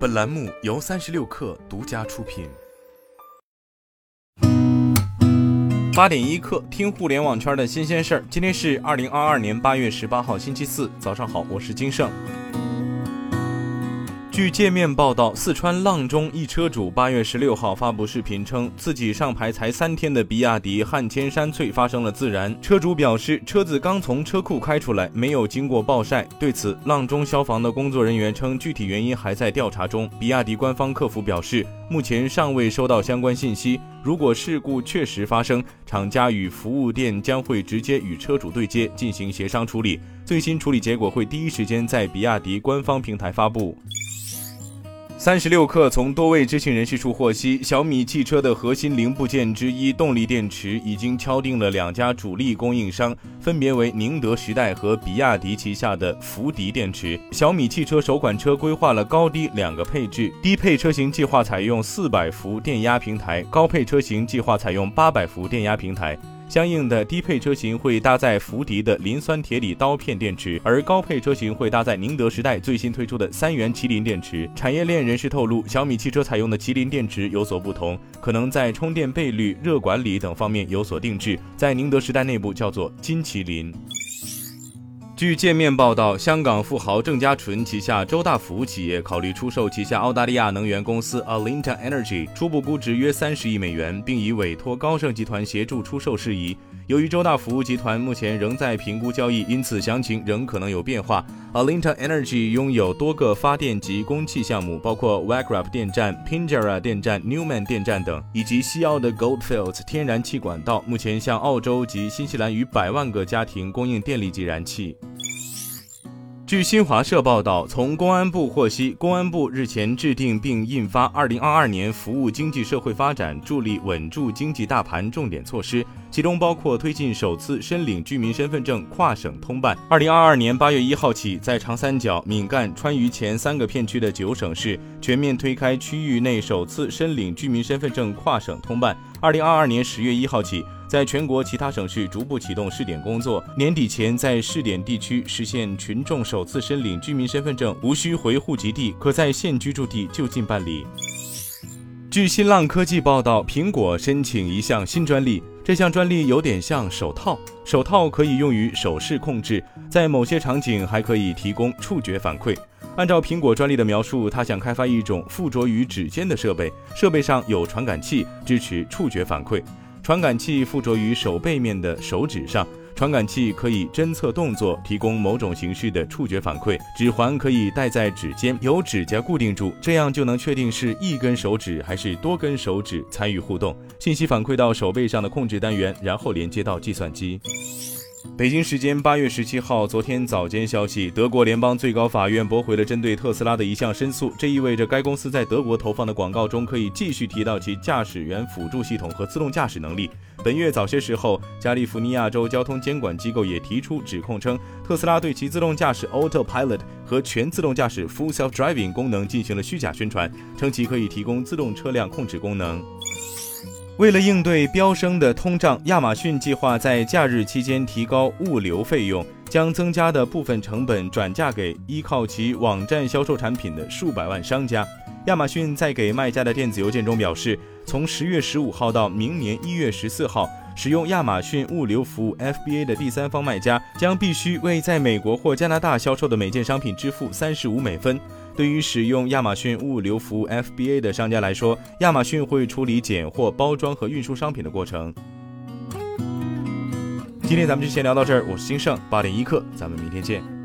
本栏目由三十六克独家出品。八点一刻，听互联网圈的新鲜事儿。今天是二零二二年八月十八号，星期四，早上好，我是金盛。据界面报道，四川阆中一车主八月十六号发布视频称，自己上牌才三天的比亚迪汉千山翠发生了自燃。车主表示，车子刚从车库开出来，没有经过暴晒。对此，阆中消防的工作人员称，具体原因还在调查中。比亚迪官方客服表示，目前尚未收到相关信息。如果事故确实发生，厂家与服务店将会直接与车主对接进行协商处理，最新处理结果会第一时间在比亚迪官方平台发布。三十六氪从多位知情人士处获悉，小米汽车的核心零部件之一动力电池已经敲定了两家主力供应商，分别为宁德时代和比亚迪旗下的福迪电池。小米汽车首款车规划了高低两个配置，低配车型计划采用四百伏电压平台，高配车型计划采用八百伏电压平台。相应的低配车型会搭载福迪的磷酸铁锂刀片电池，而高配车型会搭载宁德时代最新推出的三元麒麟电池。产业链人士透露，小米汽车采用的麒麟电池有所不同，可能在充电倍率、热管理等方面有所定制，在宁德时代内部叫做金麒麟。据界面报道，香港富豪郑家纯旗下周大福企业考虑出售旗下澳大利亚能源公司 Alinta Energy，初步估值约三十亿美元，并已委托高盛集团协助出售事宜。由于周大福集团目前仍在评估交易，因此详情仍可能有变化。Alinta Energy 拥有多个发电及供气项目，包括 Wagrap 电站、Pinjarra 电站、Newman 电站等，以及西澳的 Goldfields 天然气管道，目前向澳洲及新西兰逾百万个家庭供应电力及燃气。据新华社报道，从公安部获悉，公安部日前制定并印发《二零二二年服务经济社会发展助力稳住经济大盘重点措施》，其中包括推进首次申领居民身份证跨省通办。二零二二年八月一号起，在长三角、闽赣、川渝前三个片区的九省市全面推开区域内首次申领居民身份证跨省通办。二零二二年十月一号起。在全国其他省市逐步启动试点工作，年底前在试点地区实现群众首次申领居民身份证无需回户籍地，可在现居住地就近办理。据新浪科技报道，苹果申请一项新专利，这项专利有点像手套，手套可以用于手势控制，在某些场景还可以提供触觉反馈。按照苹果专利的描述，他想开发一种附着于指尖的设备，设备上有传感器，支持触觉反馈。传感器附着于手背面的手指上，传感器可以侦测动作，提供某种形式的触觉反馈。指环可以戴在指尖，由指甲固定住，这样就能确定是一根手指还是多根手指参与互动。信息反馈到手背上的控制单元，然后连接到计算机。北京时间八月十七号，昨天早间消息，德国联邦最高法院驳回了针对特斯拉的一项申诉，这意味着该公司在德国投放的广告中可以继续提到其驾驶员辅助系统和自动驾驶能力。本月早些时候，加利福尼亚州交通监管机构也提出指控，称特斯拉对其自动驾驶 Autopilot 和全自动驾驶 Full Self Driving 功能进行了虚假宣传，称其可以提供自动车辆控制功能。为了应对飙升的通胀，亚马逊计划在假日期间提高物流费用，将增加的部分成本转嫁给依靠其网站销售产品的数百万商家。亚马逊在给卖家的电子邮件中表示，从十月十五号到明年一月十四号，使用亚马逊物流服务 FBA 的第三方卖家将必须为在美国或加拿大销售的每件商品支付三十五美分。对于使用亚马逊物流服务 FBA 的商家来说，亚马逊会处理拣货、包装和运输商品的过程。今天咱们就先聊到这儿，我是金盛八点一刻，咱们明天见。